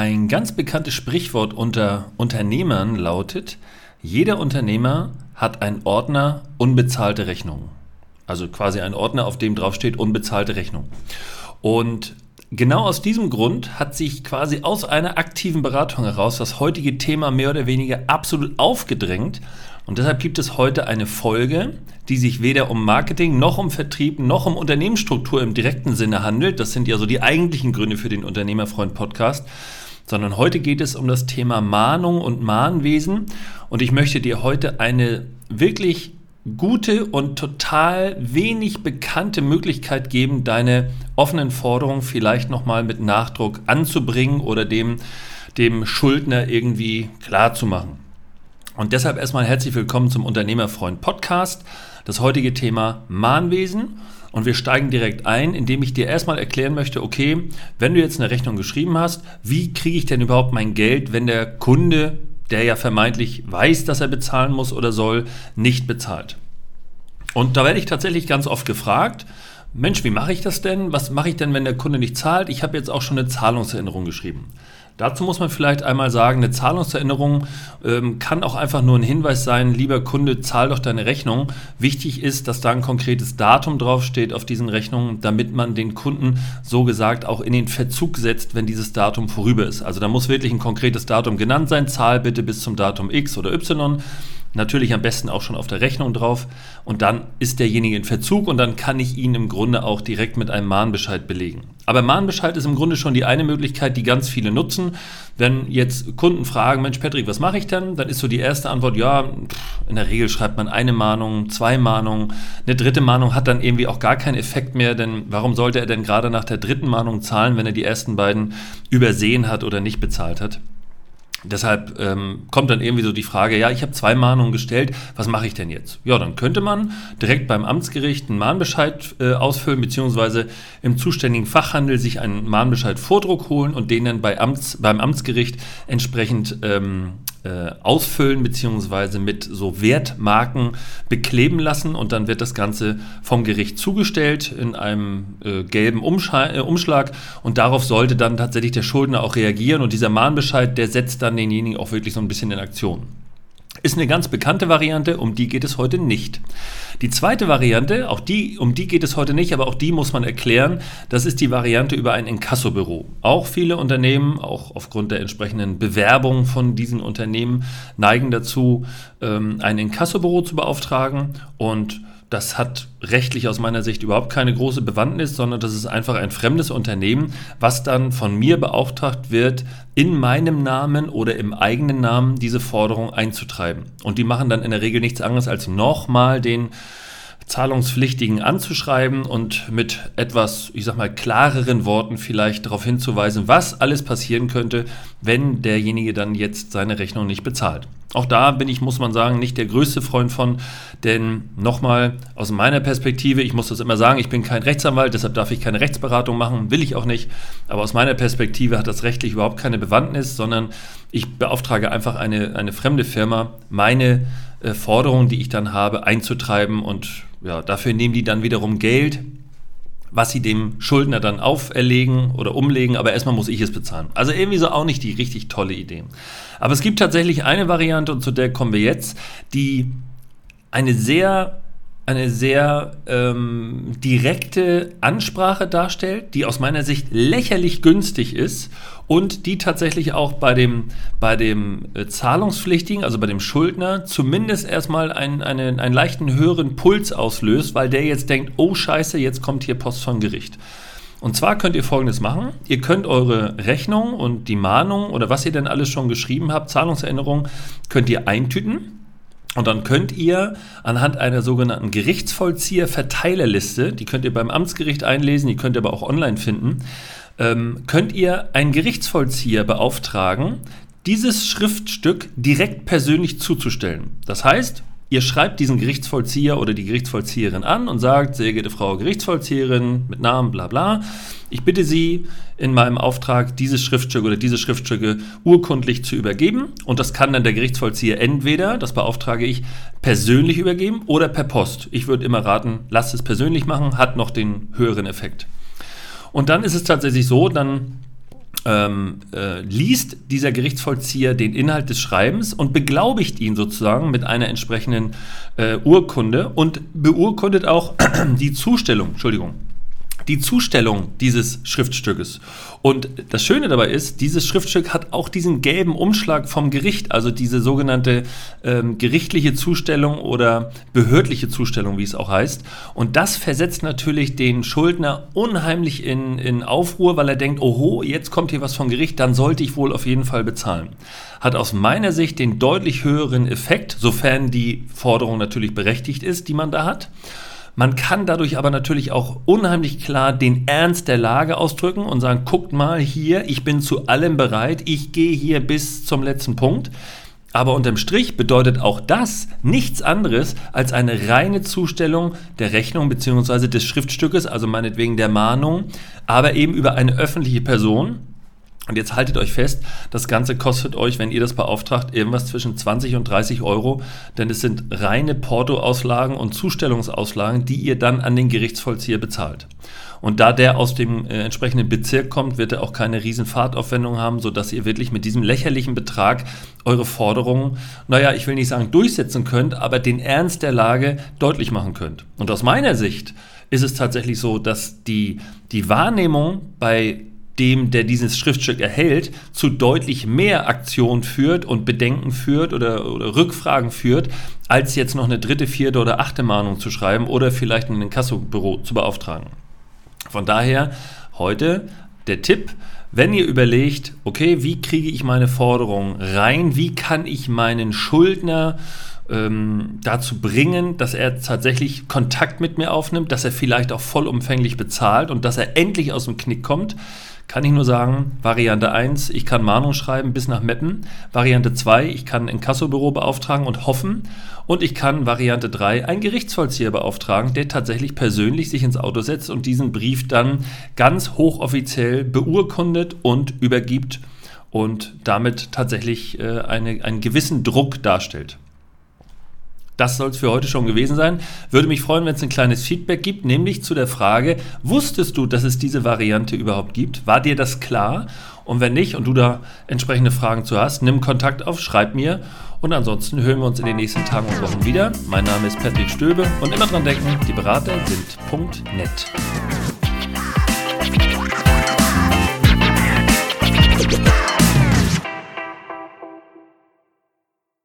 Ein ganz bekanntes Sprichwort unter Unternehmern lautet, jeder Unternehmer hat einen Ordner unbezahlte Rechnungen. Also quasi ein Ordner, auf dem drauf steht unbezahlte Rechnung. Und genau aus diesem Grund hat sich quasi aus einer aktiven Beratung heraus das heutige Thema mehr oder weniger absolut aufgedrängt. Und deshalb gibt es heute eine Folge, die sich weder um Marketing noch um Vertrieb noch um Unternehmensstruktur im direkten Sinne handelt. Das sind ja so die eigentlichen Gründe für den Unternehmerfreund Podcast. Sondern heute geht es um das Thema Mahnung und Mahnwesen. Und ich möchte dir heute eine wirklich gute und total wenig bekannte Möglichkeit geben, deine offenen Forderungen vielleicht nochmal mit Nachdruck anzubringen oder dem, dem Schuldner irgendwie klarzumachen. Und deshalb erstmal herzlich willkommen zum Unternehmerfreund Podcast. Das heutige Thema Mahnwesen. Und wir steigen direkt ein, indem ich dir erstmal erklären möchte, okay, wenn du jetzt eine Rechnung geschrieben hast, wie kriege ich denn überhaupt mein Geld, wenn der Kunde der ja vermeintlich weiß, dass er bezahlen muss oder soll, nicht bezahlt. Und da werde ich tatsächlich ganz oft gefragt, Mensch, wie mache ich das denn? Was mache ich denn, wenn der Kunde nicht zahlt? Ich habe jetzt auch schon eine Zahlungserinnerung geschrieben. Dazu muss man vielleicht einmal sagen, eine Zahlungserinnerung ähm, kann auch einfach nur ein Hinweis sein, lieber Kunde, zahl doch deine Rechnung. Wichtig ist, dass da ein konkretes Datum draufsteht auf diesen Rechnungen, damit man den Kunden so gesagt auch in den Verzug setzt, wenn dieses Datum vorüber ist. Also da muss wirklich ein konkretes Datum genannt sein, zahl bitte bis zum Datum X oder Y. Natürlich am besten auch schon auf der Rechnung drauf und dann ist derjenige in Verzug und dann kann ich ihn im Grunde auch direkt mit einem Mahnbescheid belegen. Aber Mahnbescheid ist im Grunde schon die eine Möglichkeit, die ganz viele nutzen. Wenn jetzt Kunden fragen, Mensch Patrick, was mache ich denn? Dann ist so die erste Antwort, ja, in der Regel schreibt man eine Mahnung, zwei Mahnungen. Eine dritte Mahnung hat dann irgendwie auch gar keinen Effekt mehr, denn warum sollte er denn gerade nach der dritten Mahnung zahlen, wenn er die ersten beiden übersehen hat oder nicht bezahlt hat? Deshalb ähm, kommt dann irgendwie so die Frage, ja, ich habe zwei Mahnungen gestellt, was mache ich denn jetzt? Ja, dann könnte man direkt beim Amtsgericht einen Mahnbescheid äh, ausfüllen, beziehungsweise im zuständigen Fachhandel sich einen Mahnbescheid Vordruck holen und den dann bei Amts, beim Amtsgericht entsprechend ähm, äh, ausfüllen beziehungsweise mit so Wertmarken bekleben lassen und dann wird das Ganze vom Gericht zugestellt in einem äh, gelben Umschlag, äh, Umschlag und darauf sollte dann tatsächlich der Schuldner auch reagieren und dieser Mahnbescheid, der setzt dann denjenigen auch wirklich so ein bisschen in Aktion. Ist eine ganz bekannte Variante, um die geht es heute nicht. Die zweite Variante, auch die, um die geht es heute nicht, aber auch die muss man erklären, das ist die Variante über ein Inkassobüro. Auch viele Unternehmen, auch aufgrund der entsprechenden Bewerbung von diesen Unternehmen, neigen dazu, ähm, ein Inkassobüro zu beauftragen und das hat rechtlich aus meiner Sicht überhaupt keine große Bewandtnis, sondern das ist einfach ein fremdes Unternehmen, was dann von mir beauftragt wird, in meinem Namen oder im eigenen Namen diese Forderung einzutreiben. Und die machen dann in der Regel nichts anderes, als nochmal den Zahlungspflichtigen anzuschreiben und mit etwas, ich sag mal, klareren Worten vielleicht darauf hinzuweisen, was alles passieren könnte, wenn derjenige dann jetzt seine Rechnung nicht bezahlt. Auch da bin ich, muss man sagen, nicht der größte Freund von, denn nochmal aus meiner Perspektive, ich muss das immer sagen, ich bin kein Rechtsanwalt, deshalb darf ich keine Rechtsberatung machen, will ich auch nicht, aber aus meiner Perspektive hat das rechtlich überhaupt keine Bewandtnis, sondern ich beauftrage einfach eine, eine fremde Firma, meine äh, Forderungen, die ich dann habe, einzutreiben und ja, dafür nehmen die dann wiederum Geld was sie dem Schuldner dann auferlegen oder umlegen, aber erstmal muss ich es bezahlen. Also irgendwie so auch nicht die richtig tolle Idee. Aber es gibt tatsächlich eine Variante, und zu der kommen wir jetzt, die eine sehr eine sehr ähm, direkte Ansprache darstellt, die aus meiner Sicht lächerlich günstig ist und die tatsächlich auch bei dem, bei dem äh, Zahlungspflichtigen, also bei dem Schuldner, zumindest erstmal einen, einen, einen leichten höheren Puls auslöst, weil der jetzt denkt, oh scheiße, jetzt kommt hier Post vom Gericht. Und zwar könnt ihr folgendes machen. Ihr könnt eure Rechnung und die Mahnung oder was ihr denn alles schon geschrieben habt, Zahlungserinnerung, könnt ihr eintüten und dann könnt ihr anhand einer sogenannten Gerichtsvollzieher-Verteilerliste, die könnt ihr beim Amtsgericht einlesen, die könnt ihr aber auch online finden, ähm, könnt ihr einen Gerichtsvollzieher beauftragen, dieses Schriftstück direkt persönlich zuzustellen. Das heißt, Ihr schreibt diesen Gerichtsvollzieher oder die Gerichtsvollzieherin an und sagt, sehr geehrte Frau Gerichtsvollzieherin mit Namen, bla bla, ich bitte Sie in meinem Auftrag, dieses Schriftstück oder diese Schriftstücke urkundlich zu übergeben. Und das kann dann der Gerichtsvollzieher entweder, das beauftrage ich, persönlich übergeben oder per Post. Ich würde immer raten, lasst es persönlich machen, hat noch den höheren Effekt. Und dann ist es tatsächlich so, dann ähm, äh, liest dieser Gerichtsvollzieher den Inhalt des Schreibens und beglaubigt ihn sozusagen mit einer entsprechenden äh, Urkunde und beurkundet auch die Zustellung, Entschuldigung, die Zustellung dieses Schriftstückes. Und das Schöne dabei ist, dieses Schriftstück hat auch diesen gelben Umschlag vom Gericht, also diese sogenannte ähm, gerichtliche Zustellung oder behördliche Zustellung, wie es auch heißt. Und das versetzt natürlich den Schuldner unheimlich in, in Aufruhr, weil er denkt, oho, jetzt kommt hier was vom Gericht, dann sollte ich wohl auf jeden Fall bezahlen. Hat aus meiner Sicht den deutlich höheren Effekt, sofern die Forderung natürlich berechtigt ist, die man da hat. Man kann dadurch aber natürlich auch unheimlich klar den Ernst der Lage ausdrücken und sagen, guckt mal hier, ich bin zu allem bereit, ich gehe hier bis zum letzten Punkt. Aber unterm Strich bedeutet auch das nichts anderes als eine reine Zustellung der Rechnung bzw. des Schriftstückes, also meinetwegen der Mahnung, aber eben über eine öffentliche Person, und jetzt haltet euch fest, das Ganze kostet euch, wenn ihr das beauftragt, irgendwas zwischen 20 und 30 Euro, denn es sind reine Portoauslagen und Zustellungsauslagen, die ihr dann an den Gerichtsvollzieher bezahlt. Und da der aus dem äh, entsprechenden Bezirk kommt, wird er auch keine riesen Fahrtaufwendung haben, sodass ihr wirklich mit diesem lächerlichen Betrag eure Forderungen, naja, ich will nicht sagen durchsetzen könnt, aber den Ernst der Lage deutlich machen könnt. Und aus meiner Sicht ist es tatsächlich so, dass die, die Wahrnehmung bei dem, der dieses Schriftstück erhält, zu deutlich mehr Aktion führt und Bedenken führt oder, oder Rückfragen führt, als jetzt noch eine dritte, vierte oder achte Mahnung zu schreiben oder vielleicht ein Inkassobüro zu beauftragen. Von daher heute der Tipp, wenn ihr überlegt, okay, wie kriege ich meine Forderung rein, wie kann ich meinen Schuldner ähm, dazu bringen, dass er tatsächlich Kontakt mit mir aufnimmt, dass er vielleicht auch vollumfänglich bezahlt und dass er endlich aus dem Knick kommt, kann ich nur sagen, Variante 1, ich kann Mahnung schreiben bis nach Meppen. Variante 2, ich kann ein Kassobüro beauftragen und hoffen. Und ich kann Variante 3 einen Gerichtsvollzieher beauftragen, der tatsächlich persönlich sich ins Auto setzt und diesen Brief dann ganz hochoffiziell beurkundet und übergibt und damit tatsächlich äh, eine, einen gewissen Druck darstellt. Das soll es für heute schon gewesen sein. Würde mich freuen, wenn es ein kleines Feedback gibt, nämlich zu der Frage, wusstest du, dass es diese Variante überhaupt gibt? War dir das klar? Und wenn nicht und du da entsprechende Fragen zu hast, nimm Kontakt auf, schreib mir. Und ansonsten hören wir uns in den nächsten Tagen und Wochen wieder. Mein Name ist Patrick Stöbe und immer dran denken, die Berater sind Punkt net.